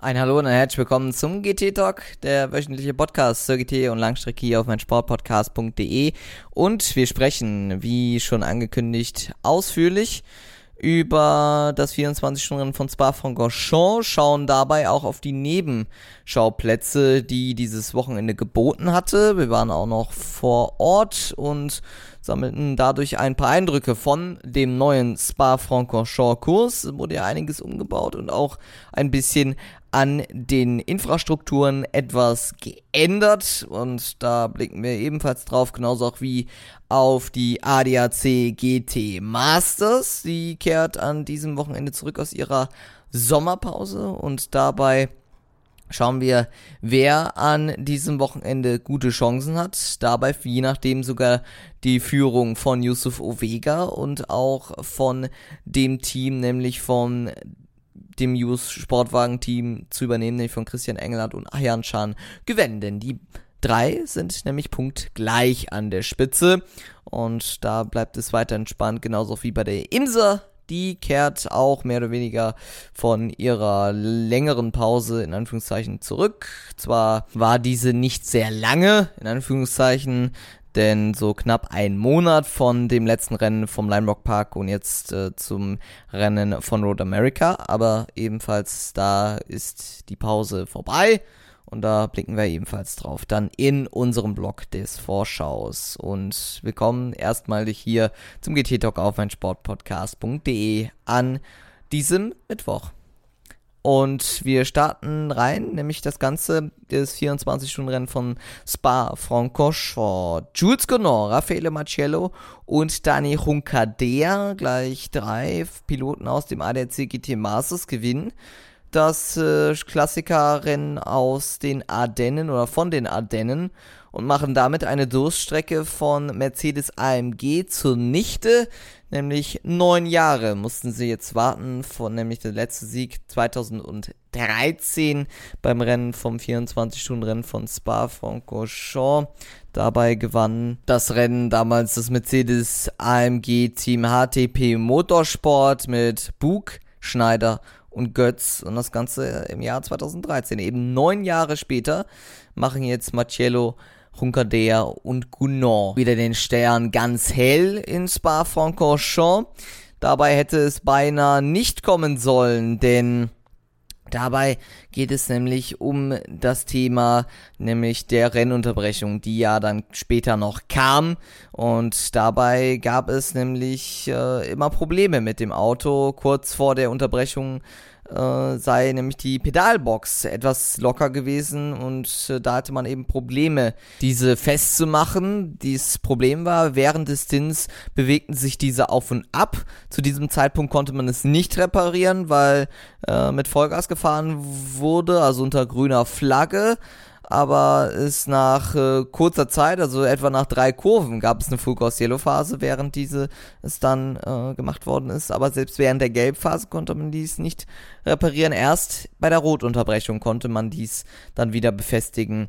Ein Hallo und ein herzlich willkommen zum GT Talk, der wöchentliche Podcast zur GT und Langstrecke hier auf meinsportpodcast.de. Und wir sprechen, wie schon angekündigt, ausführlich über das 24-Stunden-Rennen von Spa-Francorchamps, schauen dabei auch auf die Nebenschauplätze, die dieses Wochenende geboten hatte. Wir waren auch noch vor Ort und sammelten dadurch ein paar Eindrücke von dem neuen Spa-Francorchamps-Kurs. Wurde ja einiges umgebaut und auch ein bisschen an den Infrastrukturen etwas geändert und da blicken wir ebenfalls drauf, genauso auch wie auf die ADAC GT Masters. Die kehrt an diesem Wochenende zurück aus ihrer Sommerpause und dabei schauen wir, wer an diesem Wochenende gute Chancen hat. Dabei je nachdem sogar die Führung von Yusuf Ovega und auch von dem Team, nämlich von dem Jus Sportwagen-Team zu übernehmen, nämlich von Christian Engelhardt und Ayan Chan gewinnen. Denn die drei sind nämlich punktgleich an der Spitze. Und da bleibt es weiter entspannt, genauso wie bei der Imser. Die kehrt auch mehr oder weniger von ihrer längeren Pause in Anführungszeichen zurück. Zwar war diese nicht sehr lange, in Anführungszeichen, denn so knapp ein Monat von dem letzten Rennen vom Lime Rock Park und jetzt äh, zum Rennen von Road America, aber ebenfalls da ist die Pause vorbei und da blicken wir ebenfalls drauf. Dann in unserem Blog des Vorschaus und willkommen erstmal hier zum GT Talk auf mein Sportpodcast.de an diesem Mittwoch. Und wir starten rein, nämlich das Ganze des 24-Stunden-Rennen von Spa-Francorchamps. Jules Gonor, Raffaele Marcello und Dani Juncadea, gleich drei Piloten aus dem ADAC GT Masters gewinnen das äh, Klassikerrennen aus den Ardennen oder von den Ardennen und machen damit eine Durststrecke von Mercedes AMG zunichte. Nämlich neun Jahre mussten sie jetzt warten, von nämlich der letzte Sieg 2013 beim Rennen vom 24-Stunden-Rennen von Spa-Francorchamps. Dabei gewann das Rennen damals das Mercedes AMG Team HTP Motorsport mit Bug, Schneider und Götz und das Ganze im Jahr 2013. Eben neun Jahre später machen jetzt Marcello Juncadea und Gounod wieder den Stern ganz hell in Spa-Francorchamps. Dabei hätte es beinahe nicht kommen sollen, denn Dabei geht es nämlich um das Thema, nämlich der Rennunterbrechung, die ja dann später noch kam. Und dabei gab es nämlich äh, immer Probleme mit dem Auto. Kurz vor der Unterbrechung äh, sei nämlich die Pedalbox etwas locker gewesen und äh, da hatte man eben Probleme, diese festzumachen. Dieses Problem war, während des Stints bewegten sich diese auf und ab. Zu diesem Zeitpunkt konnte man es nicht reparieren, weil äh, mit Vollgas gefahren wurde, also unter grüner Flagge aber ist nach äh, kurzer Zeit, also etwa nach drei Kurven, gab es eine Full Course Yellow Phase, während diese es dann äh, gemacht worden ist. Aber selbst während der Gelbphase konnte man dies nicht reparieren. Erst bei der Rotunterbrechung konnte man dies dann wieder befestigen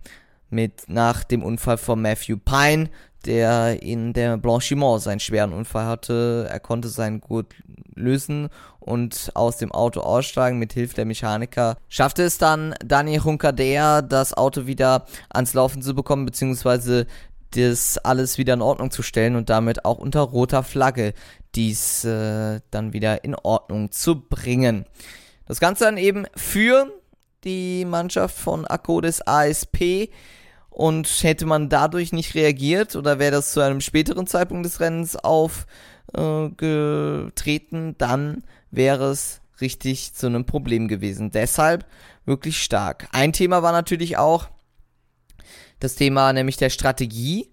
mit nach dem Unfall von Matthew Pine, der in der Blanchiment seinen schweren Unfall hatte. Er konnte seinen Gurt lösen und aus dem Auto aussteigen mit Hilfe der Mechaniker. Schaffte es dann Dani Juncadea, das Auto wieder ans Laufen zu bekommen, beziehungsweise das alles wieder in Ordnung zu stellen und damit auch unter roter Flagge dies äh, dann wieder in Ordnung zu bringen. Das Ganze dann eben für die Mannschaft von Akkodis ASP und hätte man dadurch nicht reagiert oder wäre das zu einem späteren Zeitpunkt des Rennens aufgetreten, äh, dann wäre es richtig zu einem Problem gewesen. Deshalb wirklich stark. Ein Thema war natürlich auch das Thema nämlich der Strategie.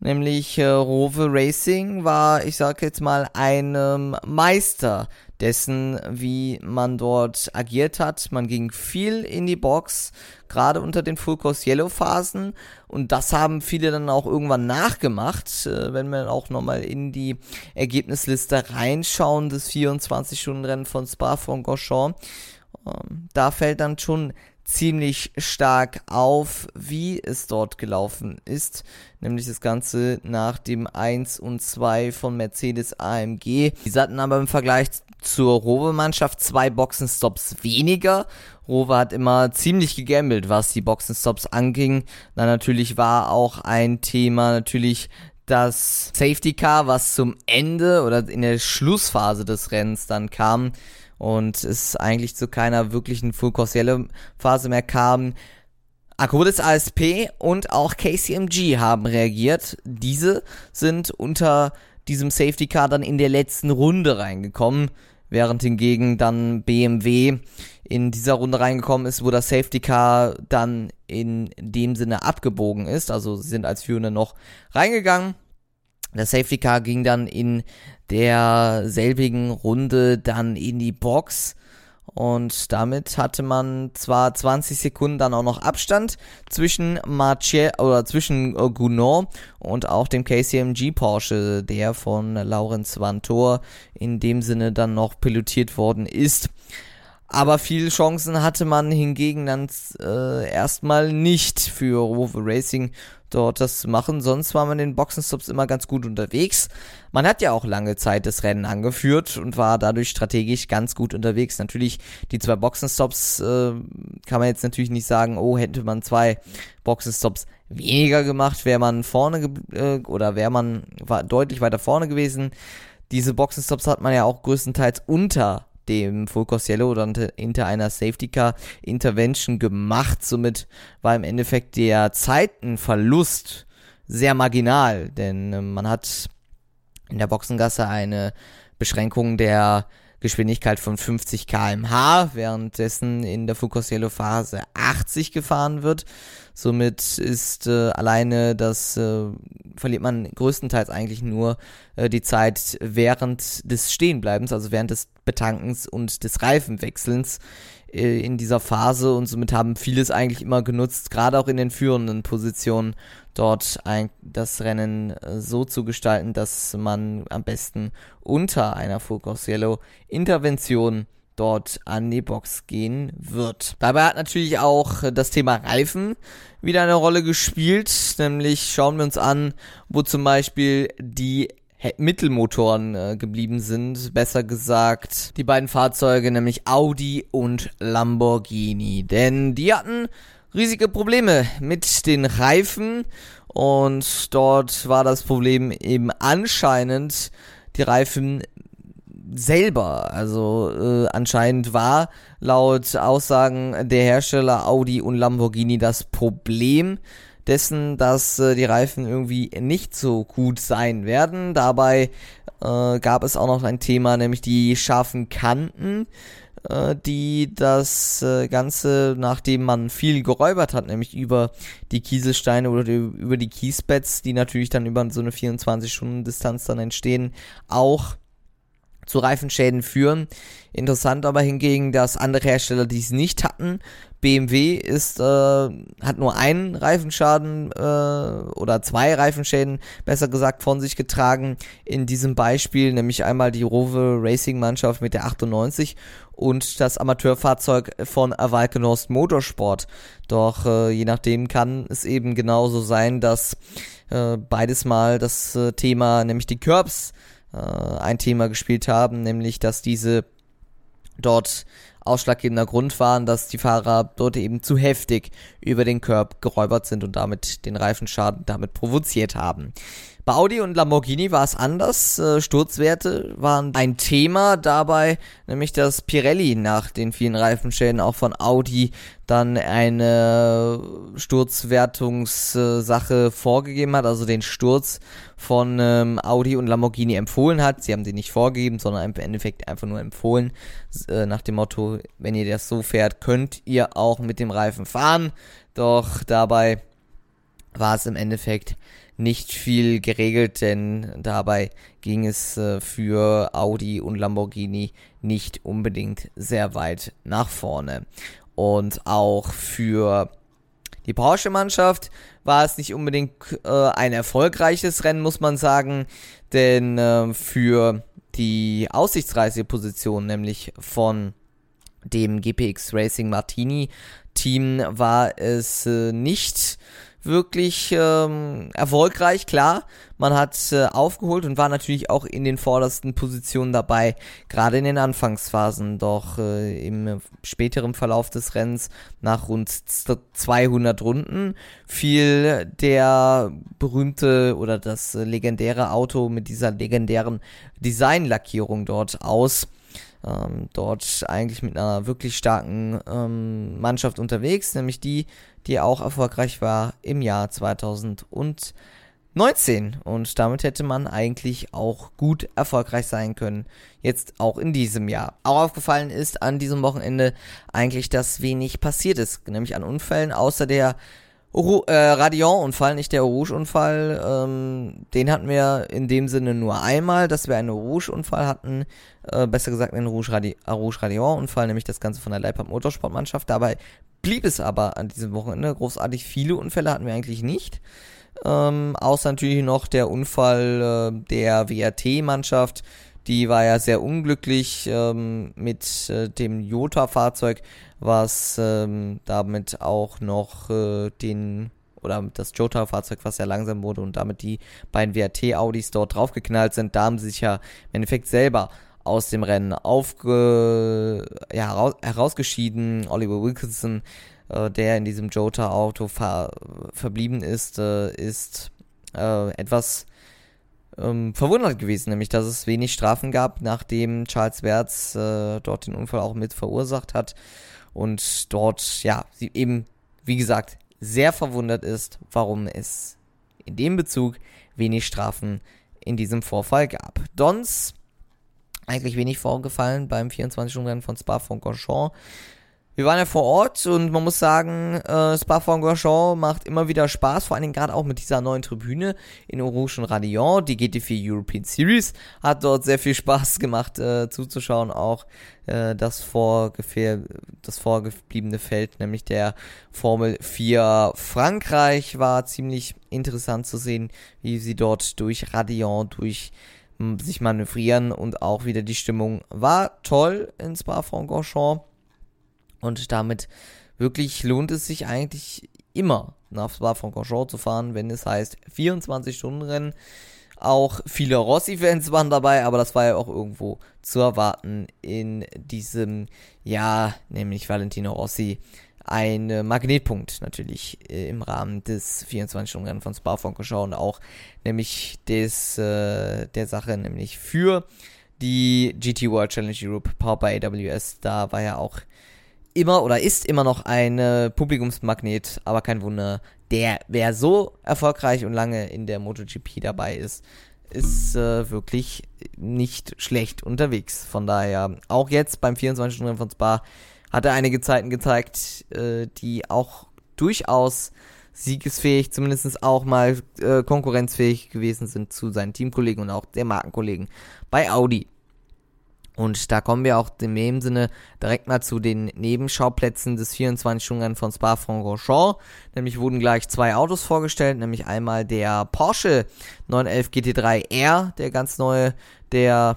Nämlich äh, Rowe Racing war, ich sag jetzt mal, ein ähm, Meister dessen, wie man dort agiert hat. Man ging viel in die Box, gerade unter den Full Course Yellow Phasen. Und das haben viele dann auch irgendwann nachgemacht, äh, wenn wir auch nochmal in die Ergebnisliste reinschauen des 24-Stunden-Rennen von Spa-Francorchamps. Ähm, da fällt dann schon ziemlich stark auf, wie es dort gelaufen ist, nämlich das Ganze nach dem 1 und 2 von Mercedes AMG. Die hatten aber im Vergleich zur Rowe-Mannschaft zwei Boxenstops weniger. Rowe hat immer ziemlich gegambelt, was die Boxenstops anging. Dann natürlich war auch ein Thema natürlich das Safety Car, was zum Ende oder in der Schlussphase des Rennens dann kam und es eigentlich zu keiner wirklichen Full Course Phase mehr kam. Akkodis ASP und auch KCMG haben reagiert. Diese sind unter diesem Safety Car dann in der letzten Runde reingekommen, während hingegen dann BMW in dieser Runde reingekommen ist, wo das Safety Car dann in dem Sinne abgebogen ist. Also sie sind als Führende noch reingegangen. Das Safety Car ging dann in derselbigen Runde dann in die Box. Und damit hatte man zwar 20 Sekunden dann auch noch Abstand zwischen Marche oder zwischen äh, Gounod und auch dem KCMG Porsche, der von Laurens Vantor in dem Sinne dann noch pilotiert worden ist. Aber viele Chancen hatte man hingegen dann äh, erstmal nicht für Rover Racing dort das zu machen. Sonst war man in den Boxenstops immer ganz gut unterwegs. Man hat ja auch lange Zeit das Rennen angeführt und war dadurch strategisch ganz gut unterwegs. Natürlich, die zwei Boxenstops äh, kann man jetzt natürlich nicht sagen, oh, hätte man zwei Boxenstops weniger gemacht, wäre man vorne äh, oder wäre man war deutlich weiter vorne gewesen. Diese Boxenstops hat man ja auch größtenteils unter dem Focus Yellow oder hinter einer Safety Car Intervention gemacht. Somit war im Endeffekt der Zeitenverlust sehr marginal, denn äh, man hat in der Boxengasse eine Beschränkung der Geschwindigkeit von 50 km/h, währenddessen in der Focus Yellow Phase 80 gefahren wird. Somit ist äh, alleine das äh, verliert man größtenteils eigentlich nur äh, die Zeit während des Stehenbleibens, also während des Betankens und des Reifenwechselns äh, in dieser Phase. Und somit haben vieles eigentlich immer genutzt, gerade auch in den führenden Positionen dort ein, das Rennen äh, so zu gestalten, dass man am besten unter einer Focus Yellow Intervention dort an die Box gehen wird. Dabei hat natürlich auch das Thema Reifen wieder eine Rolle gespielt, nämlich schauen wir uns an, wo zum Beispiel die Mittelmotoren äh, geblieben sind, besser gesagt die beiden Fahrzeuge, nämlich Audi und Lamborghini, denn die hatten riesige Probleme mit den Reifen. Und dort war das Problem eben anscheinend die Reifen selber. Also äh, anscheinend war laut Aussagen der Hersteller Audi und Lamborghini das Problem dessen, dass äh, die Reifen irgendwie nicht so gut sein werden. Dabei äh, gab es auch noch ein Thema, nämlich die scharfen Kanten, äh, die das äh, Ganze, nachdem man viel geräubert hat, nämlich über die Kieselsteine oder über die Kiesbeds, die natürlich dann über so eine 24-Stunden-Distanz dann entstehen, auch zu Reifenschäden führen. Interessant aber hingegen, dass andere Hersteller dies nicht hatten. BMW ist, äh, hat nur einen Reifenschaden äh, oder zwei Reifenschäden, besser gesagt, von sich getragen. In diesem Beispiel nämlich einmal die Rover Racing Mannschaft mit der 98 und das Amateurfahrzeug von Valkenost Motorsport. Doch äh, je nachdem kann es eben genauso sein, dass äh, beides mal das äh, Thema, nämlich die Curbs, äh, ein Thema gespielt haben, nämlich dass diese dort ausschlaggebender Grund waren, dass die Fahrer dort eben zu heftig über den Curb geräubert sind und damit den Reifenschaden damit provoziert haben. Bei Audi und Lamborghini war es anders. Äh, Sturzwerte waren ein Thema dabei, nämlich dass Pirelli nach den vielen Reifenschäden auch von Audi dann eine Sturzwertungssache vorgegeben hat, also den Sturz von ähm, Audi und Lamborghini empfohlen hat. Sie haben den nicht vorgegeben, sondern im Endeffekt einfach nur empfohlen, äh, nach dem Motto, wenn ihr das so fährt, könnt ihr auch mit dem Reifen fahren. Doch dabei war es im Endeffekt nicht viel geregelt, denn dabei ging es äh, für Audi und Lamborghini nicht unbedingt sehr weit nach vorne. Und auch für die Porsche-Mannschaft war es nicht unbedingt äh, ein erfolgreiches Rennen, muss man sagen, denn äh, für die aussichtsreiche Position, nämlich von dem GPX Racing Martini Team, war es äh, nicht wirklich ähm, erfolgreich, klar. Man hat äh, aufgeholt und war natürlich auch in den vordersten Positionen dabei, gerade in den Anfangsphasen. Doch äh, im späteren Verlauf des Rennens, nach rund 200 Runden, fiel der berühmte oder das legendäre Auto mit dieser legendären Designlackierung dort aus ähm, dort eigentlich mit einer wirklich starken ähm, Mannschaft unterwegs, nämlich die, die auch erfolgreich war im Jahr 2019. Und damit hätte man eigentlich auch gut erfolgreich sein können, jetzt auch in diesem Jahr. Auch aufgefallen ist an diesem Wochenende eigentlich, dass wenig passiert ist, nämlich an Unfällen, außer der Uru äh, Radion-Unfall, nicht der Rouge-Unfall. Ähm, den hatten wir in dem Sinne nur einmal, dass wir einen Rouge-Unfall hatten. Äh, besser gesagt einen Rouge-Radion-Unfall, nämlich das Ganze von der Leipzig Motorsportmannschaft. Dabei blieb es aber an diesem Wochenende. Großartig viele Unfälle hatten wir eigentlich nicht. Ähm, außer natürlich noch der Unfall äh, der WRT-Mannschaft. Die war ja sehr unglücklich ähm, mit äh, dem Jota-Fahrzeug was ähm, damit auch noch äh, den oder das Jota-Fahrzeug, was sehr langsam wurde und damit die beiden WRT-Audis dort draufgeknallt sind, da haben sie sich ja im Endeffekt selber aus dem Rennen aufge, ja, herausgeschieden. Oliver Wilkinson, äh, der in diesem Jota-Auto ver verblieben ist, äh, ist äh, etwas ähm, verwundert gewesen, nämlich dass es wenig Strafen gab, nachdem Charles Wertz äh, dort den Unfall auch mit verursacht hat und dort, ja, sie eben, wie gesagt, sehr verwundert ist, warum es in dem Bezug wenig Strafen in diesem Vorfall gab. Dons, eigentlich wenig vorgefallen beim 24-Stunden-Rennen von Spa-Francorchamps. Wir waren ja vor Ort und man muss sagen, äh, Spa-Francorchamps macht immer wieder Spaß, vor allen Dingen gerade auch mit dieser neuen Tribüne in Orange und Radion. Die GT4 European Series hat dort sehr viel Spaß gemacht äh, zuzuschauen, auch äh, das, vorgefähr das vorgebliebene Feld, nämlich der Formel 4 Frankreich, war ziemlich interessant zu sehen, wie sie dort durch Radion, durch sich manövrieren und auch wieder die Stimmung war toll in Spa-Francorchamps. Und damit wirklich lohnt es sich eigentlich immer nach Spa-Francorchamps zu fahren, wenn es heißt 24-Stunden-Rennen. Auch viele Rossi-Fans waren dabei, aber das war ja auch irgendwo zu erwarten in diesem Jahr, nämlich Valentino Rossi. Ein Magnetpunkt natürlich äh, im Rahmen des 24-Stunden-Rennen von Spa-Francorchamps und auch nämlich des, äh, der Sache, nämlich für die GT World Challenge Europe Power by AWS. Da war ja auch immer oder ist immer noch ein Publikumsmagnet, aber kein Wunder. Der, wer so erfolgreich und lange in der MotoGP dabei ist, ist äh, wirklich nicht schlecht unterwegs. Von daher, auch jetzt beim 24-Stunden von Spa hat er einige Zeiten gezeigt, äh, die auch durchaus siegesfähig, zumindest auch mal äh, konkurrenzfähig gewesen sind zu seinen Teamkollegen und auch der Markenkollegen bei Audi. Und da kommen wir auch in dem Sinne direkt mal zu den Nebenschauplätzen des 24-Stunden von Spa-Francorchamps. Nämlich wurden gleich zwei Autos vorgestellt, nämlich einmal der Porsche 911 GT3 R, der ganz neue, der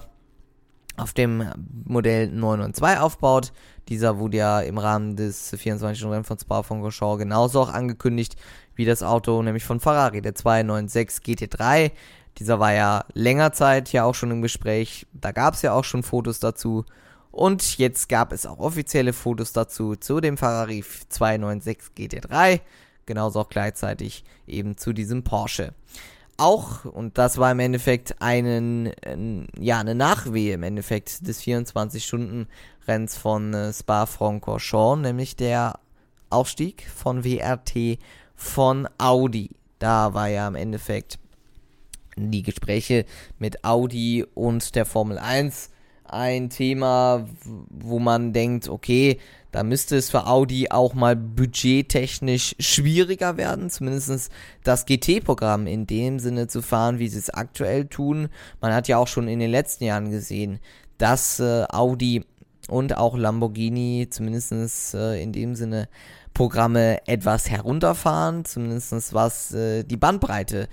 auf dem Modell 992 aufbaut. Dieser wurde ja im Rahmen des 24-Stunden von Spa-Francorchamps genauso auch angekündigt wie das Auto, nämlich von Ferrari, der 296 GT3. Dieser war ja länger Zeit ja auch schon im Gespräch. Da gab es ja auch schon Fotos dazu. Und jetzt gab es auch offizielle Fotos dazu zu dem Ferrari 296 GT3. Genauso auch gleichzeitig eben zu diesem Porsche. auch, und das war im Endeffekt einen, ein, ja, eine Nachwehe im Endeffekt des 24-Stunden-Renns von äh, Spa-Francorchamps, nämlich der Aufstieg von WRT von Audi. Da war ja im Endeffekt die Gespräche mit Audi und der Formel 1 ein Thema, wo man denkt, okay, da müsste es für Audi auch mal budgettechnisch schwieriger werden, zumindest das GT-Programm in dem Sinne zu fahren, wie sie es aktuell tun. Man hat ja auch schon in den letzten Jahren gesehen, dass äh, Audi und auch Lamborghini zumindest äh, in dem Sinne Programme etwas herunterfahren, zumindest was äh, die Bandbreite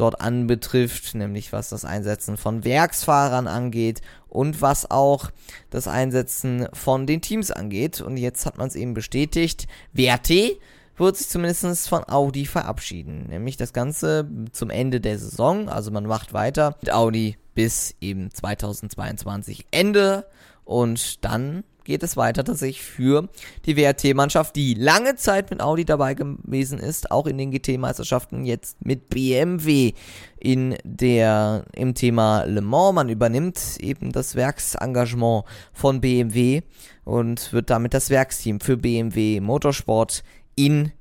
dort anbetrifft, nämlich was das Einsetzen von Werksfahrern angeht und was auch das Einsetzen von den Teams angeht. Und jetzt hat man es eben bestätigt. WRT wird sich zumindest von Audi verabschieden. Nämlich das Ganze zum Ende der Saison. Also man macht weiter mit Audi bis eben 2022 Ende. Und dann geht es weiter tatsächlich für die WRT-Mannschaft, die lange Zeit mit Audi dabei gewesen ist, auch in den GT-Meisterschaften, jetzt mit BMW in der, im Thema Le Mans. Man übernimmt eben das Werksengagement von BMW und wird damit das Werksteam für BMW Motorsport in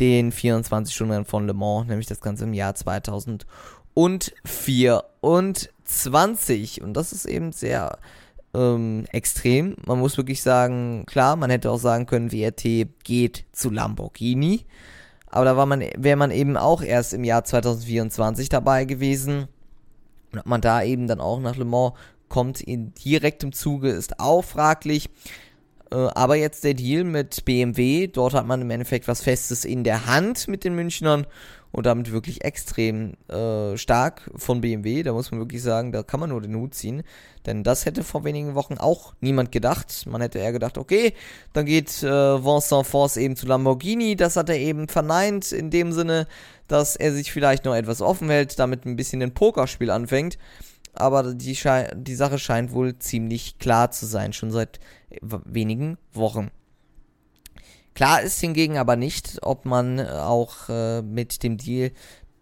den 24 Stunden von Le Mans, nämlich das Ganze im Jahr 2024. Und das ist eben sehr ähm, extrem. Man muss wirklich sagen, klar, man hätte auch sagen können, WRT geht zu Lamborghini. Aber da war man, wäre man eben auch erst im Jahr 2024 dabei gewesen. Und ob man da eben dann auch nach Le Mans kommt in direktem Zuge, ist auch fraglich. Äh, aber jetzt der Deal mit BMW, dort hat man im Endeffekt was Festes in der Hand mit den Münchnern und damit wirklich extrem äh, stark von BMW. Da muss man wirklich sagen, da kann man nur den Hut ziehen. Denn das hätte vor wenigen Wochen auch niemand gedacht. Man hätte eher gedacht, okay, dann geht äh, Vincent Force eben zu Lamborghini. Das hat er eben verneint, in dem Sinne, dass er sich vielleicht noch etwas offen hält, damit ein bisschen ein Pokerspiel anfängt. Aber die, die Sache scheint wohl ziemlich klar zu sein, schon seit wenigen Wochen. Klar ist hingegen aber nicht, ob man äh, auch äh, mit dem Deal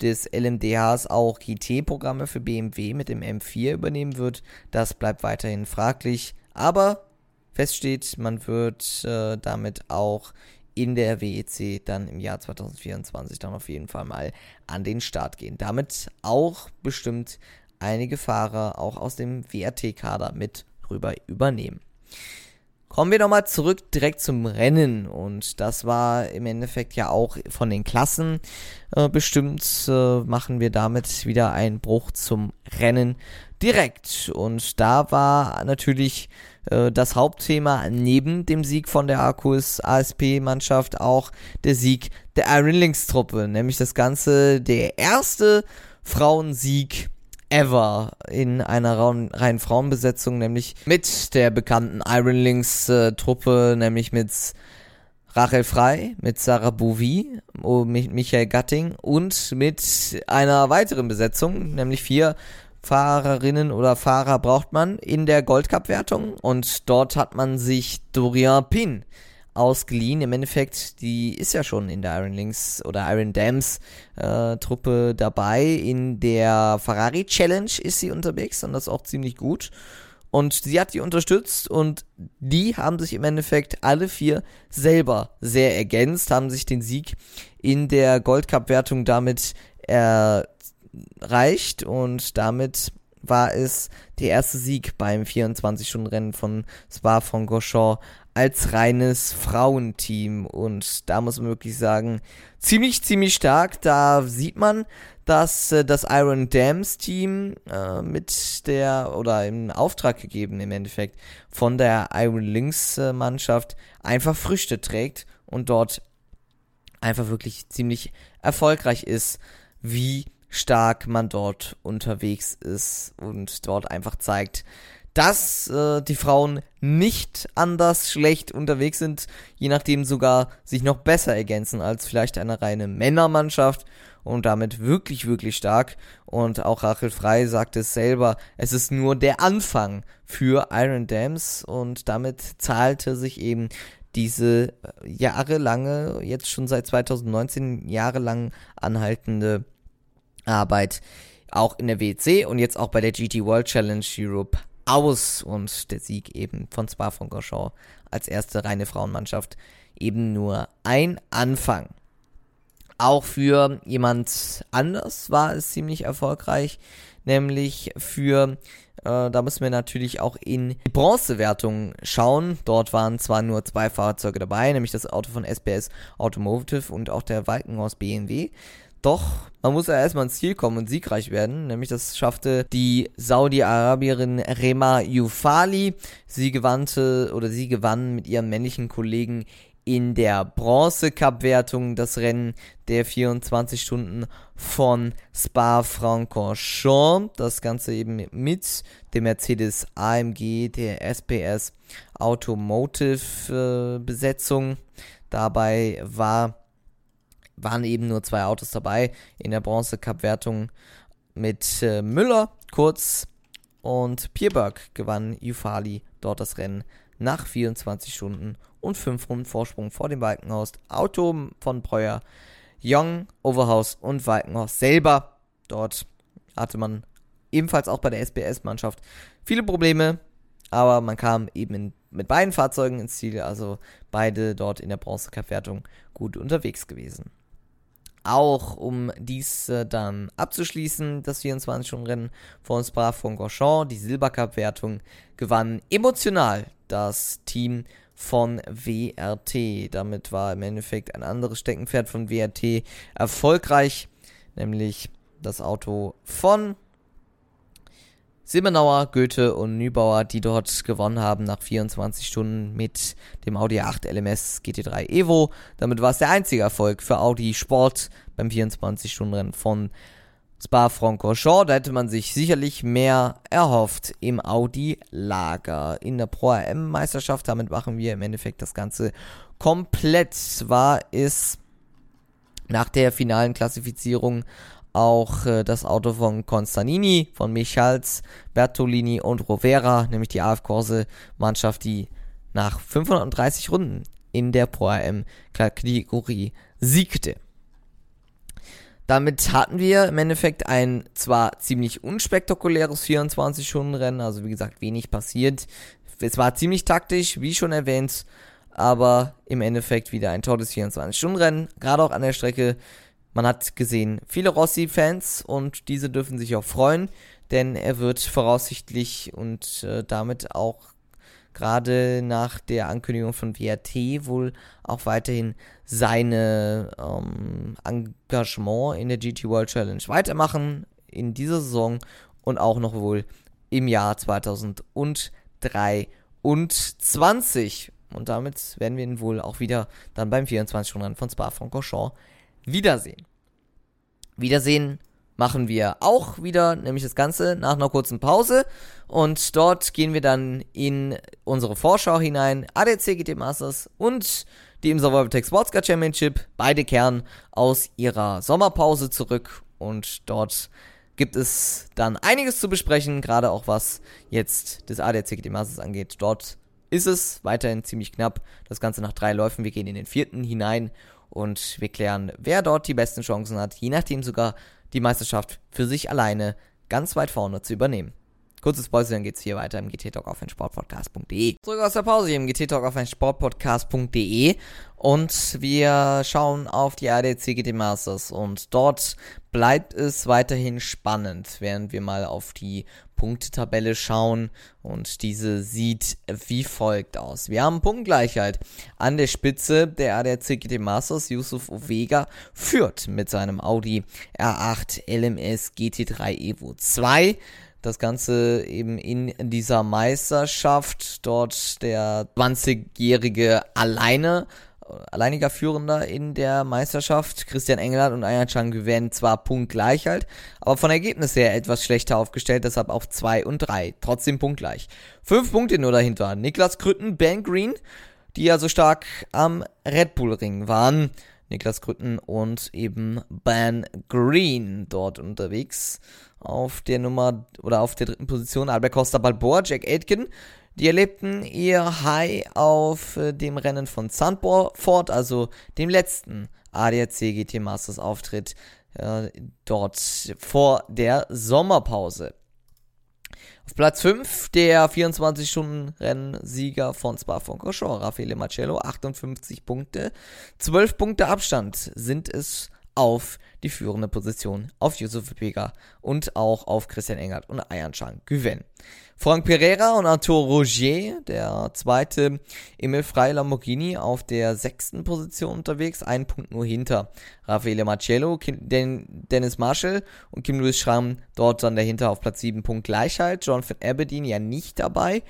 des LMDHs auch GT-Programme für BMW mit dem M4 übernehmen wird. Das bleibt weiterhin fraglich. Aber feststeht, man wird äh, damit auch in der WEC dann im Jahr 2024 dann auf jeden Fall mal an den Start gehen. Damit auch bestimmt einige Fahrer auch aus dem WRT-Kader mit rüber übernehmen. Kommen wir nochmal zurück direkt zum Rennen. Und das war im Endeffekt ja auch von den Klassen äh, bestimmt. Äh, machen wir damit wieder einen Bruch zum Rennen direkt. Und da war natürlich äh, das Hauptthema neben dem Sieg von der Akkus ASP-Mannschaft auch der Sieg der Iron Links Truppe. Nämlich das Ganze der erste Frauensieg ever in einer reinen Frauenbesetzung, nämlich mit der bekannten Iron Links äh, Truppe, nämlich mit Rachel Frei, mit Sarah Bouvi, oh, mit Michael Gatting und mit einer weiteren Besetzung, nämlich vier Fahrerinnen oder Fahrer braucht man in der Goldcup-Wertung. Und dort hat man sich Dorian Pin ausgeliehen. Im Endeffekt, die ist ja schon in der Iron Links oder Iron Dams äh, Truppe dabei. In der Ferrari Challenge ist sie unterwegs und das auch ziemlich gut. Und sie hat die unterstützt und die haben sich im Endeffekt alle vier selber sehr ergänzt, haben sich den Sieg in der Gold Cup Wertung damit erreicht und damit war es der erste Sieg beim 24-Stunden-Rennen von Spa-Francorchamps als reines Frauenteam. Und da muss man wirklich sagen, ziemlich, ziemlich stark. Da sieht man, dass äh, das Iron Dams Team äh, mit der oder im Auftrag gegeben im Endeffekt von der Iron Links äh, Mannschaft einfach Früchte trägt und dort einfach wirklich ziemlich erfolgreich ist, wie stark man dort unterwegs ist und dort einfach zeigt, dass äh, die Frauen nicht anders schlecht unterwegs sind, je nachdem sogar sich noch besser ergänzen als vielleicht eine reine Männermannschaft und damit wirklich, wirklich stark. Und auch Rachel Frei sagt es selber, es ist nur der Anfang für Iron Dams und damit zahlte sich eben diese äh, jahrelange, jetzt schon seit 2019 jahrelang anhaltende Arbeit auch in der WC und jetzt auch bei der GT World Challenge Europe aus und der Sieg eben von Spa-Francorchamps als erste reine Frauenmannschaft eben nur ein Anfang. Auch für jemand anders war es ziemlich erfolgreich, nämlich für, äh, da müssen wir natürlich auch in die Bronzewertung schauen. Dort waren zwar nur zwei Fahrzeuge dabei, nämlich das Auto von SPS Automotive und auch der Walkenhaus BMW. Doch, man muss ja erstmal ins Ziel kommen und siegreich werden. Nämlich das schaffte die Saudi-Arabierin Rema Yufali. Sie gewannte oder sie gewann mit ihrem männlichen Kollegen in der Bronze-Cup-Wertung das Rennen der 24 Stunden von Spa-Francorchamps. Das Ganze eben mit dem Mercedes AMG der SPS Automotive-Besetzung. Äh, Dabei war, waren eben nur zwei Autos dabei in der Bronze-Cup-Wertung mit äh, Müller kurz und Pierberg gewann Jufali dort das Rennen nach 24 Stunden und 5 Runden Vorsprung vor dem Walkenhaus. Auto von Breuer, Young, Overhaus und Walkenhaus selber. Dort hatte man ebenfalls auch bei der SBS-Mannschaft viele Probleme, aber man kam eben in, mit beiden Fahrzeugen ins Ziel, also beide dort in der Bronze-Cup-Wertung gut unterwegs gewesen. Auch um dies äh, dann abzuschließen, das 24-Stunden-Rennen von Spa-Francorchamps, die Silbercup-Wertung, gewann emotional das Team von WRT. Damit war im Endeffekt ein anderes Steckenpferd von WRT erfolgreich, nämlich das Auto von Simmenauer, Goethe und Nübauer, die dort gewonnen haben nach 24 Stunden mit dem Audi 8 LMS GT3 Evo. Damit war es der einzige Erfolg für Audi Sport beim 24-Stunden-Rennen von Spa-Francorchamps, da hätte man sich sicherlich mehr erhofft im Audi-Lager. In der Pro AM-Meisterschaft, damit machen wir im Endeffekt das Ganze komplett. War es nach der finalen Klassifizierung auch äh, das Auto von Constanini, von Michals, Bertolini und Rovera, nämlich die AF Corse Mannschaft, die nach 530 Runden in der Pro AM Kategorie siegte. Damit hatten wir im Endeffekt ein zwar ziemlich unspektakuläres 24-Stunden-Rennen, also wie gesagt wenig passiert. Es war ziemlich taktisch, wie schon erwähnt, aber im Endeffekt wieder ein tolles 24-Stunden-Rennen, gerade auch an der Strecke. Man hat gesehen, viele Rossi-Fans und diese dürfen sich auch freuen, denn er wird voraussichtlich und äh, damit auch gerade nach der Ankündigung von WRT wohl auch weiterhin seine ähm, Engagement in der GT World Challenge weitermachen in dieser Saison und auch noch wohl im Jahr 2023. Und damit werden wir ihn wohl auch wieder dann beim 24-Stunden-Rennen von Spa-Francorchamps wiedersehen. Wiedersehen machen wir auch wieder, nämlich das Ganze nach einer kurzen Pause. Und dort gehen wir dann in unsere Vorschau hinein. ADC GT Masters und die im Survival Tech Sports Car Championship. Beide kehren aus ihrer Sommerpause zurück und dort gibt es dann einiges zu besprechen, gerade auch was jetzt das ADC GT Masters angeht. Dort ist es weiterhin ziemlich knapp. Das Ganze nach drei Läufen. Wir gehen in den vierten hinein und wir klären, wer dort die besten Chancen hat, je nachdem sogar die Meisterschaft für sich alleine ganz weit vorne zu übernehmen. Kurzes Pause, dann geht's hier weiter im GT Talk auf ein Sportpodcast.de. Zurück aus der Pause hier im GT Talk auf ein Sportpodcast.de und wir schauen auf die ADC GT Masters und dort bleibt es weiterhin spannend, während wir mal auf die Punktetabelle schauen und diese sieht wie folgt aus. Wir haben Punktgleichheit. An der Spitze der ADAC GT Masters, Yusuf Ovega, führt mit seinem Audi R8 LMS GT3 Evo 2. Das Ganze eben in dieser Meisterschaft. Dort der 20-Jährige alleine alleiniger Führender in der Meisterschaft. Christian Engelhardt und Ayan Chang werden zwar punktgleich halt, aber von Ergebnis her etwas schlechter aufgestellt, deshalb auf 2 und 3. Trotzdem punktgleich. Fünf Punkte nur dahinter. Niklas Krütten, Ben Green, die ja so stark am Red Bull Ring waren. Niklas Krütten und eben Ben Green dort unterwegs. Auf der Nummer oder auf der dritten Position Albert Costa Balboa, Jack Aitken, die erlebten ihr High auf äh, dem Rennen von Sandford, also dem letzten ADAC GT Masters Auftritt äh, dort vor der Sommerpause. Auf Platz 5 der 24-Stunden-Rennsieger von Spa-Francorchamps, Raffaele Marcello, 58 Punkte. 12 Punkte Abstand sind es auf die führende Position, auf Yusuf Vega und auch auf Christian Engert und Ayan Chang Güven. Frank Pereira und Arthur Rogier, der zweite Emil Frey Lamborghini, auf der sechsten Position unterwegs, ein Punkt nur hinter Raffaele Marcello, Dennis Marshall und Kim Louis Schramm dort dann dahinter auf Platz 7 Punkt Gleichheit. Jonathan Aberdeen ja nicht dabei.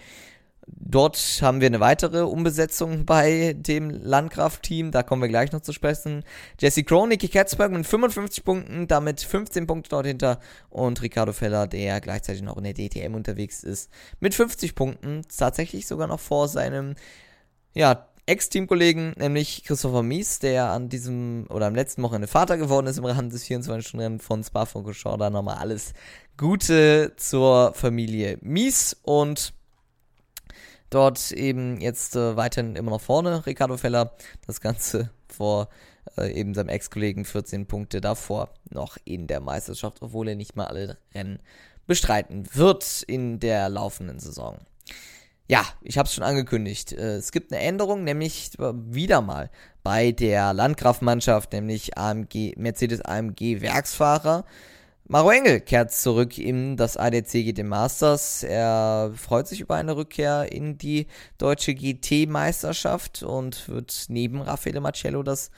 Dort haben wir eine weitere Umbesetzung bei dem Landgraf-Team. Da kommen wir gleich noch zu sprechen. Jesse Krohn, Nicky Katzberg mit 55 Punkten, damit 15 Punkte dort hinter. Und Ricardo Feller, der gleichzeitig noch in der DTM unterwegs ist, mit 50 Punkten. Tatsächlich sogar noch vor seinem, ja, Ex-Teamkollegen, nämlich Christopher Mies, der an diesem oder am letzten Wochenende Vater geworden ist im Rahmen des 24-Stunden-Rennen von Spa-Francorchamps. Da nochmal alles Gute zur Familie Mies und Dort eben jetzt äh, weiterhin immer noch vorne Ricardo Feller. Das Ganze vor äh, eben seinem Ex-Kollegen 14 Punkte davor noch in der Meisterschaft, obwohl er nicht mal alle Rennen bestreiten wird in der laufenden Saison. Ja, ich habe es schon angekündigt. Äh, es gibt eine Änderung, nämlich wieder mal bei der Landkraftmannschaft, nämlich AMG, Mercedes AMG Werksfahrer. Maro Engel kehrt zurück in das ADC GT Masters. Er freut sich über eine Rückkehr in die deutsche GT-Meisterschaft und wird neben Raffaele Marcello das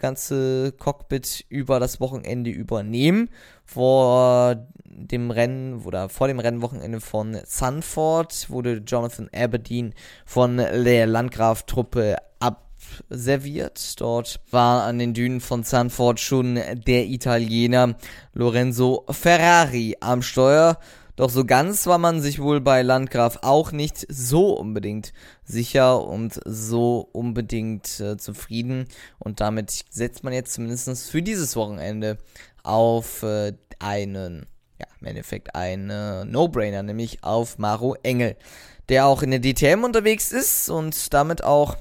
ganze Cockpit über das Wochenende übernehmen. Vor dem Rennen oder vor dem Rennwochenende von Sanford wurde Jonathan Aberdeen von der Landgraf-Truppe ab serviert. Dort war an den Dünen von Sanford schon der Italiener Lorenzo Ferrari am Steuer. Doch so ganz war man sich wohl bei Landgraf auch nicht so unbedingt sicher und so unbedingt äh, zufrieden. Und damit setzt man jetzt zumindest für dieses Wochenende auf äh, einen, ja, im Endeffekt einen No-Brainer, nämlich auf Maro Engel, der auch in der DTM unterwegs ist und damit auch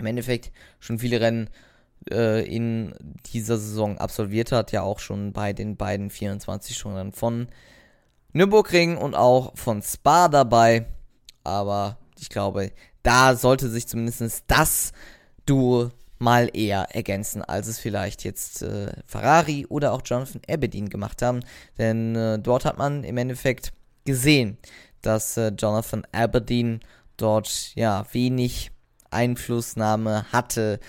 im Endeffekt schon viele Rennen äh, in dieser Saison absolviert hat, ja auch schon bei den beiden 24 Stunden von Nürburgring und auch von Spa dabei. Aber ich glaube, da sollte sich zumindest das Duo mal eher ergänzen, als es vielleicht jetzt äh, Ferrari oder auch Jonathan Aberdeen gemacht haben. Denn äh, dort hat man im Endeffekt gesehen, dass äh, Jonathan Aberdeen dort ja wenig Einflussnahme hatte,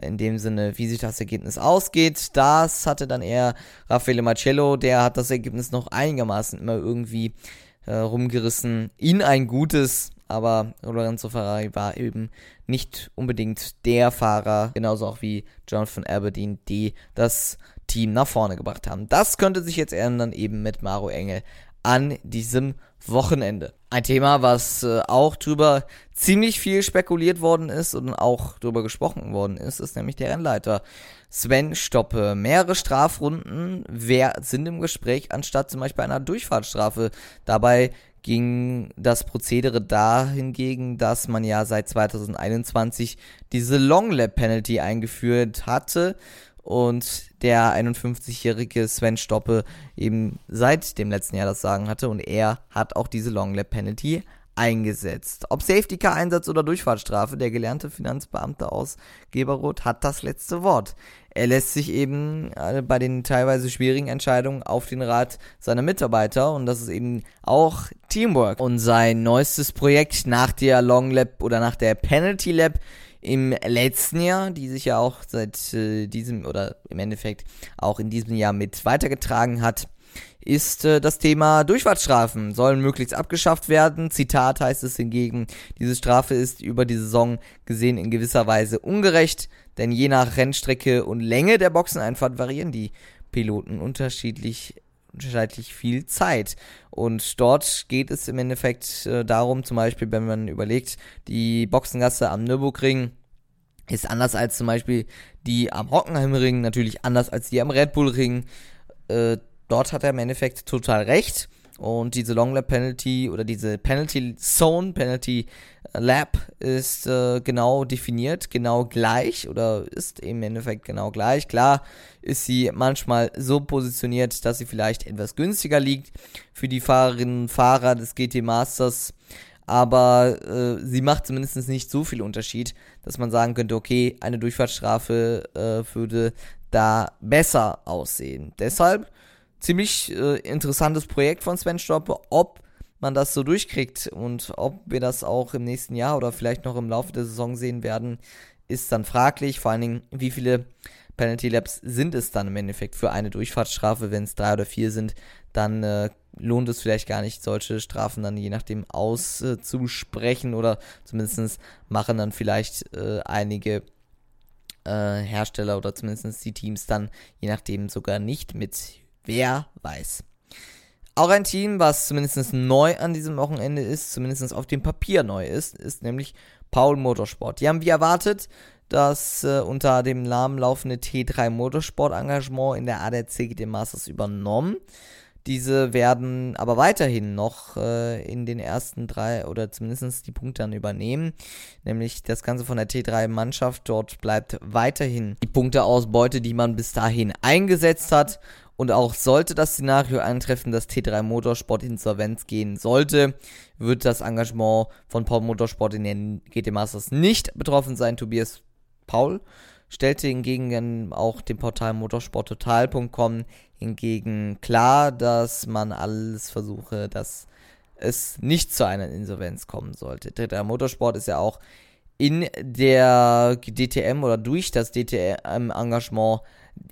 in dem Sinne, wie sich das Ergebnis ausgeht. Das hatte dann eher Raffaele Marcello, der hat das Ergebnis noch einigermaßen immer irgendwie äh, rumgerissen in ein gutes, aber Lorenzo Ferrari war eben nicht unbedingt der Fahrer, genauso auch wie Jonathan Aberdeen, die das Team nach vorne gebracht haben. Das könnte sich jetzt ändern, eben mit Maro Engel an diesem Wochenende. Ein Thema, was äh, auch drüber ziemlich viel spekuliert worden ist und auch drüber gesprochen worden ist, ist nämlich der Rennleiter Sven Stoppe. Mehrere Strafrunden wer, sind im Gespräch, anstatt zum Beispiel einer Durchfahrtsstrafe. Dabei ging das Prozedere dahingegen, dass man ja seit 2021 diese Long Lap Penalty eingeführt hatte und der 51-jährige Sven Stoppe eben seit dem letzten Jahr das Sagen hatte und er hat auch diese Long Lap Penalty eingesetzt. Ob Safety Car Einsatz oder Durchfahrtsstrafe, der gelernte Finanzbeamte aus Geberoth hat das letzte Wort. Er lässt sich eben äh, bei den teilweise schwierigen Entscheidungen auf den Rat seiner Mitarbeiter und das ist eben auch Teamwork. Und sein neuestes Projekt nach der Long Lap oder nach der Penalty Lap im letzten Jahr, die sich ja auch seit äh, diesem oder im Endeffekt auch in diesem Jahr mit weitergetragen hat, ist äh, das Thema Durchfahrtsstrafen sollen möglichst abgeschafft werden. Zitat heißt es hingegen, diese Strafe ist über die Saison gesehen in gewisser Weise ungerecht, denn je nach Rennstrecke und Länge der Boxeneinfahrt variieren die Piloten unterschiedlich unterschiedlich viel Zeit. Und dort geht es im Endeffekt äh, darum, zum Beispiel, wenn man überlegt, die Boxengasse am Nürburgring ist anders als zum Beispiel die am Hockenheimring, natürlich anders als die am Red Bull Ring. Äh, dort hat er im Endeffekt total recht. Und diese Long Lap Penalty oder diese Penalty Zone, Penalty Lab ist äh, genau definiert, genau gleich oder ist im Endeffekt genau gleich. Klar ist sie manchmal so positioniert, dass sie vielleicht etwas günstiger liegt für die Fahrerinnen und Fahrer des GT Masters, aber äh, sie macht zumindest nicht so viel Unterschied, dass man sagen könnte, okay, eine Durchfahrtsstrafe äh, würde da besser aussehen. Deshalb ziemlich äh, interessantes Projekt von Sven Stoppe, ob man das so durchkriegt und ob wir das auch im nächsten Jahr oder vielleicht noch im Laufe der Saison sehen werden, ist dann fraglich. Vor allen Dingen, wie viele Penalty Laps sind es dann im Endeffekt für eine Durchfahrtsstrafe? Wenn es drei oder vier sind, dann äh, lohnt es vielleicht gar nicht, solche Strafen dann je nachdem auszusprechen äh, oder zumindest machen dann vielleicht äh, einige äh, Hersteller oder zumindest die Teams dann je nachdem sogar nicht mit. Wer weiß. Auch ein Team, was zumindest neu an diesem Wochenende ist, zumindest auf dem Papier neu ist, ist nämlich Paul Motorsport. Die haben wie erwartet das äh, unter dem Namen laufende T3 Motorsport Engagement in der ADAC GT Masters übernommen. Diese werden aber weiterhin noch äh, in den ersten drei oder zumindest die Punkte dann übernehmen. Nämlich das Ganze von der T3-Mannschaft. Dort bleibt weiterhin die Punkteausbeute, die man bis dahin eingesetzt hat. Und auch sollte das Szenario eintreffen, dass T3 Motorsport insolvenz gehen sollte, wird das Engagement von Paul Motorsport in den GT Masters nicht betroffen sein. Tobias Paul stellte hingegen auch dem Portal motorsporttotal.com hingegen klar, dass man alles versuche, dass es nicht zu einer Insolvenz kommen sollte. T3 Motorsport ist ja auch in der DTM oder durch das DTM-Engagement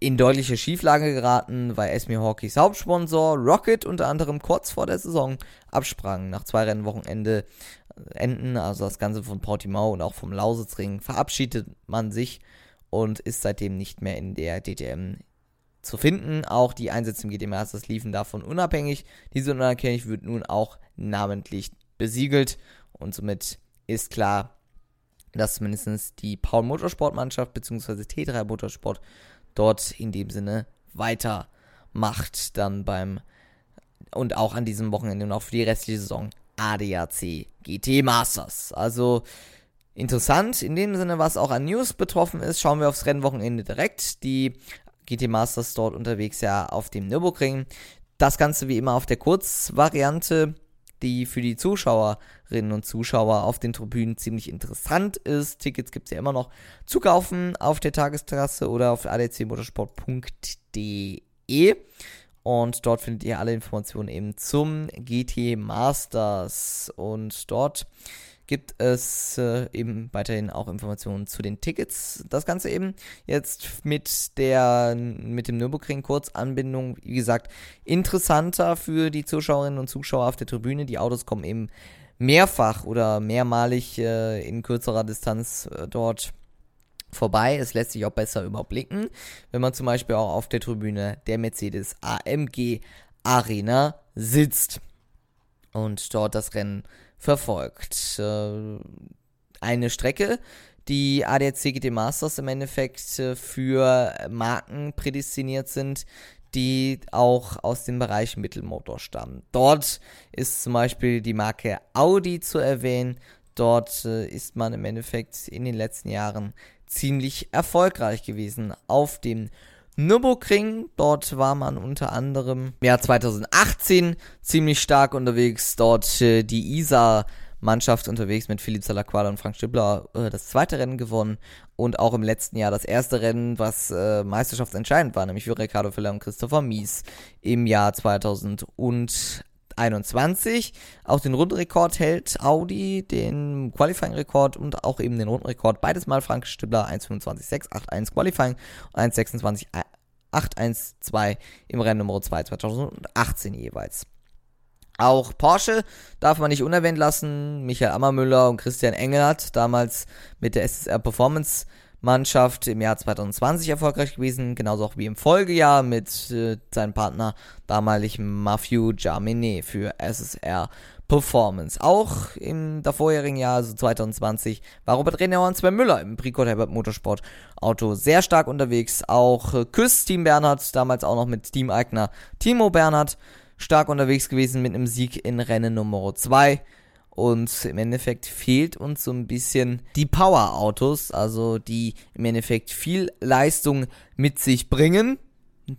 in deutliche Schieflage geraten, weil Esme Hawkeys Hauptsponsor Rocket unter anderem kurz vor der Saison absprang. Nach zwei Rennwochenende äh, enden, also das Ganze von Portimao und auch vom Lausitzring, verabschiedet man sich und ist seitdem nicht mehr in der DTM zu finden. Auch die Einsätze im GT Masters liefen davon unabhängig. Diese Unabhängigkeit wird nun auch namentlich besiegelt und somit ist klar, dass zumindest die Paul Motorsport Mannschaft bzw. T3 Motorsport dort in dem Sinne weitermacht dann beim und auch an diesem Wochenende und auch für die restliche Saison ADAC GT Masters. Also interessant in dem Sinne, was auch an News betroffen ist. Schauen wir aufs Rennwochenende direkt. Die GT Masters dort unterwegs ja auf dem Nürburgring. Das Ganze wie immer auf der Kurzvariante die für die Zuschauerinnen und Zuschauer auf den Tribünen ziemlich interessant ist. Tickets gibt es ja immer noch zu kaufen auf der Tagestrasse oder auf adcmotorsport.de. Und dort findet ihr alle Informationen eben zum GT Masters. Und dort gibt es äh, eben weiterhin auch Informationen zu den Tickets. Das Ganze eben jetzt mit der mit dem Nürburgring Kurzanbindung, wie gesagt, interessanter für die Zuschauerinnen und Zuschauer auf der Tribüne. Die Autos kommen eben mehrfach oder mehrmalig äh, in kürzerer Distanz äh, dort vorbei. Es lässt sich auch besser überblicken, wenn man zum Beispiel auch auf der Tribüne der Mercedes AMG Arena sitzt und dort das Rennen verfolgt. Äh, eine Strecke, die ADAC GT Masters im Endeffekt äh, für Marken prädestiniert sind, die auch aus dem Bereich Mittelmotor stammen. Dort ist zum Beispiel die Marke Audi zu erwähnen. Dort äh, ist man im Endeffekt in den letzten Jahren ziemlich erfolgreich gewesen auf dem Nürburgring. Dort war man unter anderem im Jahr 2018 ziemlich stark unterwegs. Dort äh, die ISA Mannschaft unterwegs mit Philipp Salaquala und Frank Stibler äh, das zweite Rennen gewonnen und auch im letzten Jahr das erste Rennen, was äh, meisterschaftsentscheidend war, nämlich für Ricardo Filler und Christopher Mies im Jahr 2018. 21. Auch den Rundenrekord hält Audi, den Qualifying-Rekord und auch eben den Rundenrekord. Beides mal Frank Stibler 1.25.681 Qualifying und 1.26.812 im Rennen Nummer 2 2018 jeweils. Auch Porsche darf man nicht unerwähnt lassen. Michael Ammermüller und Christian Engelhardt, damals mit der SSR Performance Mannschaft im Jahr 2020 erfolgreich gewesen, genauso auch wie im Folgejahr mit äh, seinem Partner damalig Matthew Jamine für SSR Performance. Auch im vorherigen Jahr, also 2020, war Robert Renauer und Sven Müller im Pricot Herbert Motorsport Auto sehr stark unterwegs. Auch äh, Küss Team Bernhard, damals auch noch mit Team-Eigner Timo Bernhard, stark unterwegs gewesen mit einem Sieg in Rennen Nummer 2 Und im Endeffekt fehlt uns so ein bisschen die Power-Autos, also die im Endeffekt viel Leistung mit sich bringen.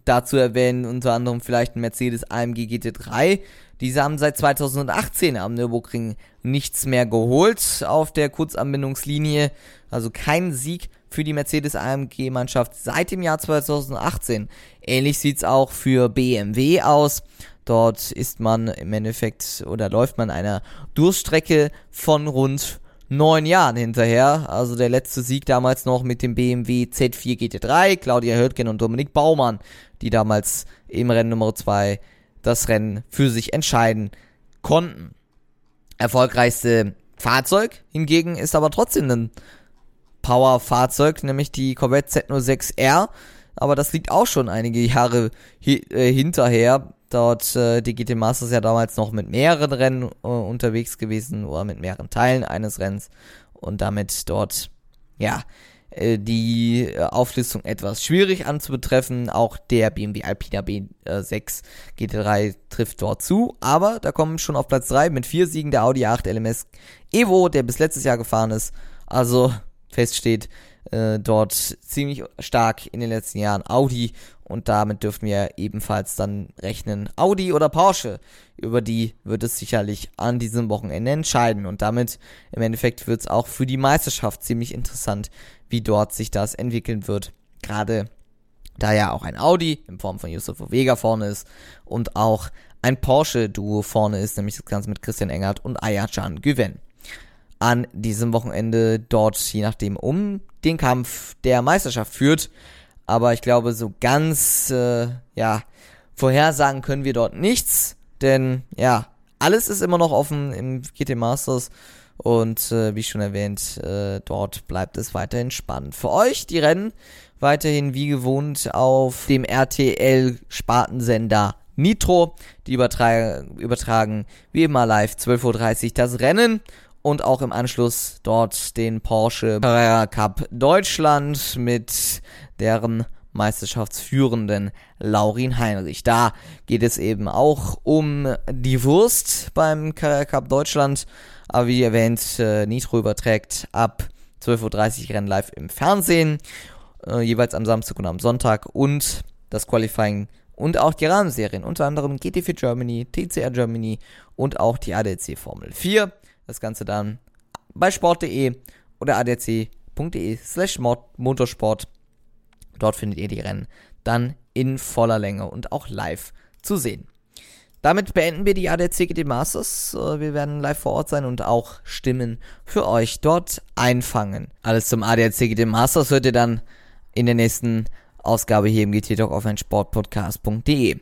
Dazu erwähnen unter anderem vielleicht ein Mercedes AMG GT3. Diese haben seit 2018 am Nürburgring nichts mehr geholt auf der Kurzanbindungslinie. Also kein Sieg für die Mercedes AMG Mannschaft seit dem Jahr 2018. Ähnlich sieht's auch für BMW aus. Dort ist man im Endeffekt oder läuft man einer Durststrecke von rund neun Jahren hinterher. Also der letzte Sieg damals noch mit dem BMW Z4 GT3, Claudia Hürtgen und Dominik Baumann, die damals im Rennen Nummer 2 das Rennen für sich entscheiden konnten. Erfolgreichste Fahrzeug hingegen ist aber trotzdem ein Power-Fahrzeug, nämlich die Corvette Z06R. Aber das liegt auch schon einige Jahre hi äh, hinterher. Dort äh, die GT Masters ja damals noch mit mehreren Rennen äh, unterwegs gewesen oder mit mehreren Teilen eines Rennens und damit dort ja die äh, Auflistung etwas schwierig anzubetreffen. Auch der BMW Alpina B6 GT3 trifft dort zu, aber da kommen schon auf Platz 3 mit vier Siegen der Audi 8 LMS Evo, der bis letztes Jahr gefahren ist. Also feststeht, äh, dort ziemlich stark in den letzten Jahren Audi und damit dürfen wir ebenfalls dann rechnen Audi oder Porsche. Über die wird es sicherlich an diesem Wochenende entscheiden und damit im Endeffekt wird es auch für die Meisterschaft ziemlich interessant, wie dort sich das entwickeln wird. Gerade da ja auch ein Audi in Form von Yusuf Vega vorne ist und auch ein Porsche-Duo vorne ist, nämlich das Ganze mit Christian Engert und Ayachan Güven an diesem Wochenende dort, je nachdem, um den Kampf der Meisterschaft führt. Aber ich glaube, so ganz, äh, ja, vorhersagen können wir dort nichts, denn ja, alles ist immer noch offen im GT Masters und äh, wie schon erwähnt, äh, dort bleibt es weiterhin spannend. Für euch die Rennen weiterhin wie gewohnt auf dem RTL Spartensender Nitro. Die übertragen, übertragen wie immer live 12.30 Uhr das Rennen und auch im Anschluss dort den Porsche Carrera Cup Deutschland mit deren Meisterschaftsführenden Laurin Heinrich. Da geht es eben auch um die Wurst beim Carrera Cup Deutschland. Aber wie erwähnt, äh, Nitro überträgt ab 12.30 Uhr Rennen live im Fernsehen, äh, jeweils am Samstag und am Sonntag und das Qualifying und auch die Rahmenserien, unter anderem GT4 Germany, TCR Germany und auch die ADC Formel 4. Das Ganze dann bei sport.de oder adc.de slash motorsport. Dort findet ihr die Rennen dann in voller Länge und auch live zu sehen. Damit beenden wir die ADC GT Masters. Äh, wir werden live vor Ort sein und auch Stimmen für euch dort einfangen. Alles zum ADAC GT Masters hört ihr dann in der nächsten Ausgabe hier im GT Talk auf ein Sportpodcast.de.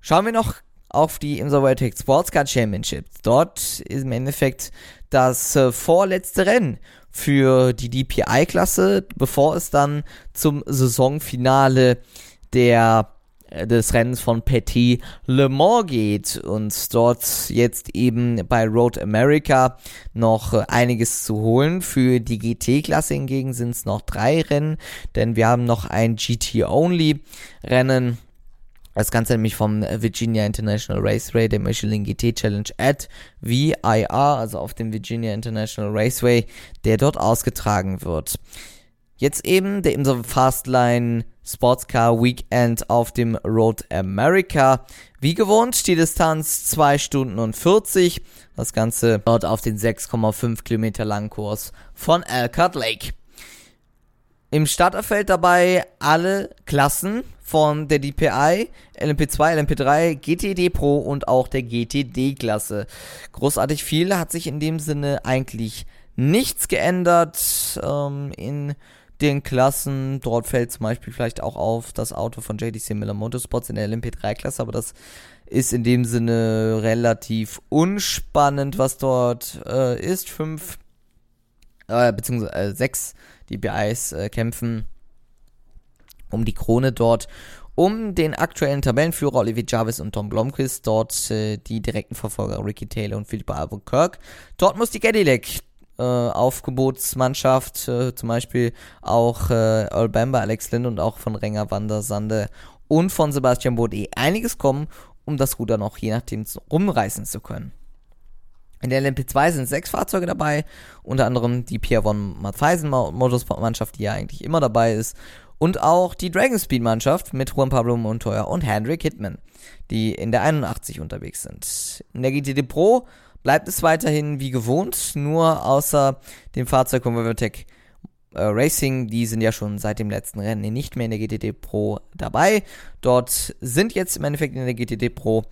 Schauen wir noch auf die Insolventec Sportscar Championship. Dort ist im Endeffekt das äh, vorletzte Rennen für die DPI-Klasse, bevor es dann zum Saisonfinale der äh, des Rennens von Petit Le Mans geht und dort jetzt eben bei Road America noch äh, einiges zu holen. Für die GT-Klasse hingegen sind es noch drei Rennen, denn wir haben noch ein GT-Only-Rennen das Ganze nämlich vom Virginia International Raceway, der Michelin GT Challenge at VIR, also auf dem Virginia International Raceway, der dort ausgetragen wird. Jetzt eben der Imsa Fastline Sportscar Weekend auf dem Road America. Wie gewohnt, die Distanz 2 Stunden und 40. Das Ganze dort auf den 6,5 Kilometer langen Kurs von Elkhart Lake. Im Starterfeld dabei alle Klassen von der DPI, LMP2, LMP3, GTD Pro und auch der GTD-Klasse. Großartig viel hat sich in dem Sinne eigentlich nichts geändert ähm, in den Klassen. Dort fällt zum Beispiel vielleicht auch auf das Auto von JDC Miller Motorsports in der LMP3-Klasse, aber das ist in dem Sinne relativ unspannend, was dort äh, ist. Fünf, äh, beziehungsweise äh, sechs die BIs äh, kämpfen um die Krone dort, um den aktuellen Tabellenführer Olivier Jarvis und Tom Blomqvist, dort äh, die direkten Verfolger Ricky Taylor und Philippa Albuquerque. Dort muss die Cadillac äh, Aufgebotsmannschaft, äh, zum Beispiel auch äh, Earl Bamber, Alex Lind und auch von Renger Wander Sande und von Sebastian Bode einiges kommen, um das Ruder noch je nachdem rumreißen zu können. In der LMP2 sind sechs Fahrzeuge dabei, unter anderem die Pierre von Matthiesen Motorsport-Mannschaft, die ja eigentlich immer dabei ist, und auch die Dragon Speed-Mannschaft mit Juan Pablo Montoya und Hendrik Hitman, die in der 81 unterwegs sind. In der GTD Pro bleibt es weiterhin wie gewohnt, nur außer dem Fahrzeug von Webertech äh, Racing, die sind ja schon seit dem letzten Rennen nicht mehr in der GTD Pro dabei. Dort sind jetzt im Endeffekt in der GTD Pro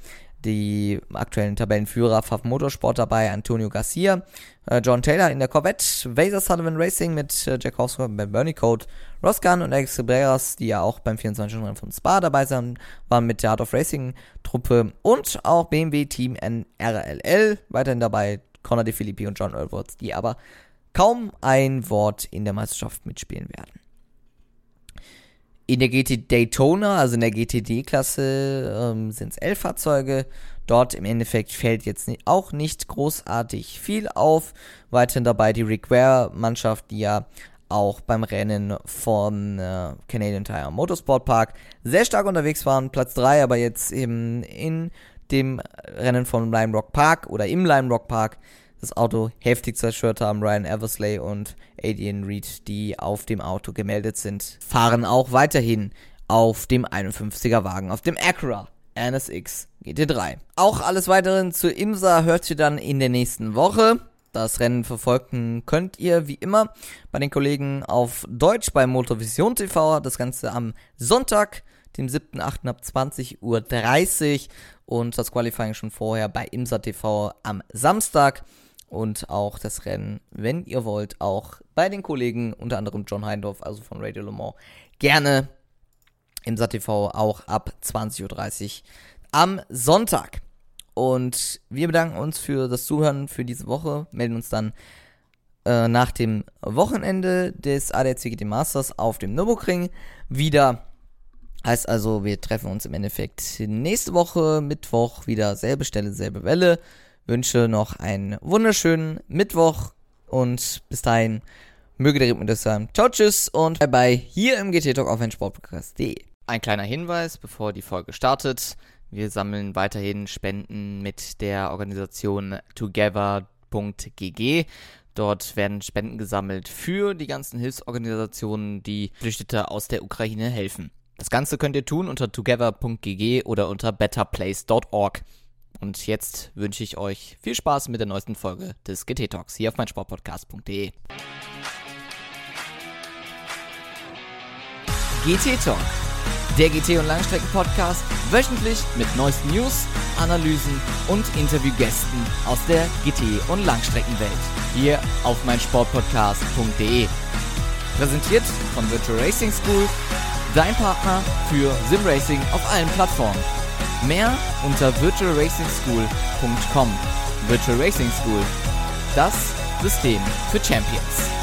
die aktuellen Tabellenführer Pfaff Motorsport dabei, Antonio Garcia, äh, John Taylor in der Corvette, Vaser Sullivan Racing mit äh, Jack Ben Bernie Code, Gunn und Alex Cabreras, die ja auch beim 24-Stunden-Rennen von Spa dabei sind, waren mit der Art of Racing Truppe und auch BMW Team NRLL weiterhin dabei, Conor De Filippi und John Earlworth, die aber kaum ein Wort in der Meisterschaft mitspielen werden. In der GT Daytona, also in der GTD-Klasse, ähm, sind es elf Fahrzeuge. Dort im Endeffekt fällt jetzt auch nicht großartig viel auf. Weiterhin dabei die Rick Ware-Mannschaft, die ja auch beim Rennen von äh, Canadian Tire Motorsport Park sehr stark unterwegs waren. Platz 3, aber jetzt eben in dem Rennen von Lime Rock Park oder im Lime Rock Park das Auto heftig zerstört haben. Ryan Eversley und Adrian Reed, die auf dem Auto gemeldet sind, fahren auch weiterhin auf dem 51er Wagen, auf dem Acura NSX GT3. Auch alles weitere zu IMSA hört ihr dann in der nächsten Woche. Das Rennen verfolgen könnt ihr wie immer bei den Kollegen auf Deutsch bei Motorvision TV. Das Ganze am Sonntag, dem 7.8. ab 20.30 Uhr und das Qualifying schon vorher bei IMSA TV am Samstag und auch das Rennen, wenn ihr wollt, auch bei den Kollegen, unter anderem John Heindorf, also von Radio Le Mans, gerne im SATV auch ab 20.30 Uhr am Sonntag. Und wir bedanken uns für das Zuhören für diese Woche, melden uns dann äh, nach dem Wochenende des ADAC GT Masters auf dem Nürburgring wieder. Heißt also, wir treffen uns im Endeffekt nächste Woche, Mittwoch, wieder selbe Stelle, selbe Welle wünsche noch einen wunderschönen Mittwoch und bis dahin möge der Rhythmus sein. Ciao, tschüss und bye bye hier im GT Talk auf Sportpodcast.de. Ein kleiner Hinweis, bevor die Folge startet. Wir sammeln weiterhin Spenden mit der Organisation together.gg. Dort werden Spenden gesammelt für die ganzen Hilfsorganisationen, die Flüchtete aus der Ukraine helfen. Das Ganze könnt ihr tun unter together.gg oder unter betterplace.org. Und jetzt wünsche ich euch viel Spaß mit der neuesten Folge des GT Talks hier auf meinsportpodcast.de. GT Talk, der GT- und Langstrecken-Podcast, wöchentlich mit neuesten News, Analysen und Interviewgästen aus der GT- und Langstreckenwelt. Hier auf meinsportpodcast.de. Präsentiert von Virtual Racing School, dein Partner für Simracing auf allen Plattformen. Mehr unter virtualracingschool.com. Virtual Racing School. Das System für Champions.